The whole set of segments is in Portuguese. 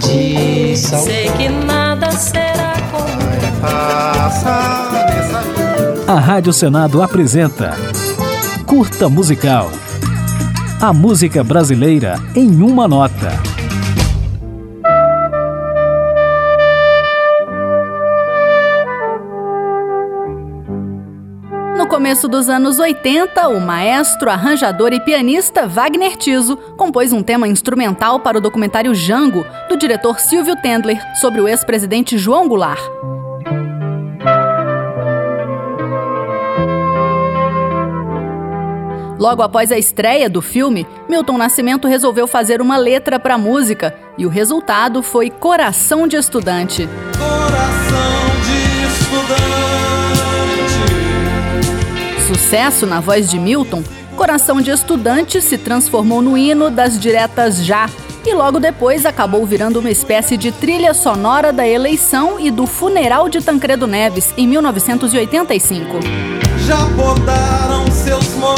de sal. Sei que nada será como A Rádio Senado apresenta Curta Musical. A música brasileira em uma nota. Começo dos anos 80, o maestro, arranjador e pianista Wagner Tiso compôs um tema instrumental para o documentário Jango, do diretor Silvio Tendler, sobre o ex-presidente João Goulart. Logo após a estreia do filme, Milton Nascimento resolveu fazer uma letra para a música e o resultado foi Coração de Estudante. Coração Sucesso na voz de Milton, Coração de Estudante se transformou no hino das diretas Já e logo depois acabou virando uma espécie de trilha sonora da eleição e do funeral de Tancredo Neves em 1985. Já podaram seus momentos.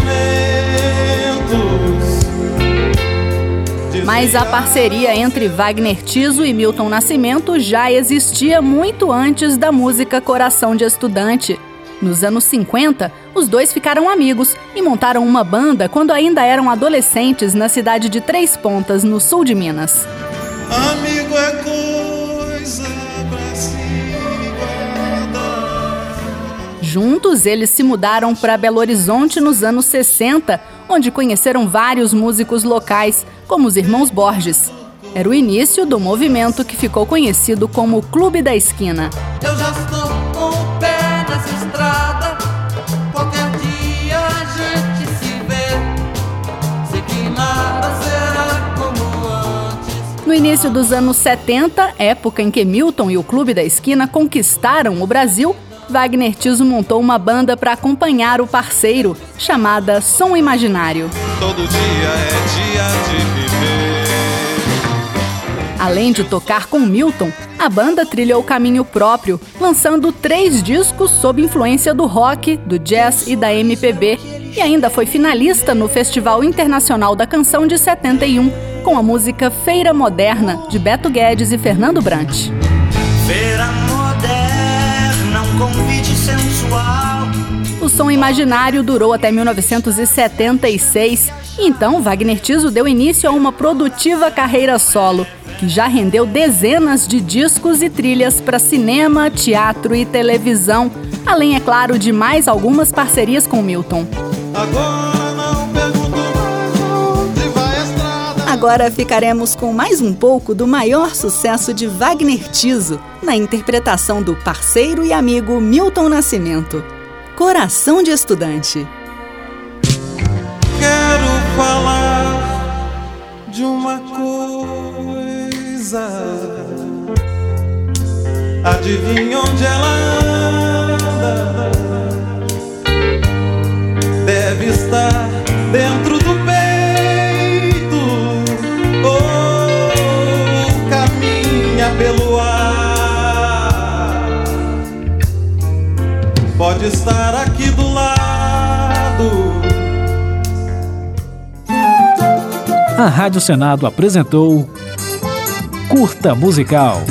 Mas a parceria entre Wagner Tiso e Milton Nascimento já existia muito antes da música Coração de Estudante. Nos anos 50, os dois ficaram amigos e montaram uma banda quando ainda eram adolescentes na cidade de Três Pontas, no sul de Minas. Amigo é coisa pra se guardar. Juntos, eles se mudaram para Belo Horizonte nos anos 60, onde conheceram vários músicos locais, como os irmãos Borges. Era o início do movimento que ficou conhecido como Clube da Esquina. Eu já início dos anos 70, época em que Milton e o Clube da Esquina conquistaram o Brasil, Wagner Tiso montou uma banda para acompanhar o parceiro, chamada Som Imaginário. Todo dia é dia de viver. Além de tocar com Milton, a banda trilhou caminho próprio, lançando três discos sob influência do rock, do jazz e da MPB, e ainda foi finalista no Festival Internacional da Canção de 71, com a música Feira Moderna, de Beto Guedes e Fernando Brant. Feira moderna, um convite sensual. O som imaginário durou até 1976, e então Wagner Tiso deu início a uma produtiva carreira solo, que já rendeu dezenas de discos e trilhas para cinema, teatro e televisão, além, é claro, de mais algumas parcerias com Milton. Agora Agora ficaremos com mais um pouco do maior sucesso de Wagner Tiso, na interpretação do parceiro e amigo Milton Nascimento. Coração de Estudante. Quero falar de uma coisa. Adivinha onde ela anda? Pode estar aqui do lado. A Rádio Senado apresentou Curta Musical.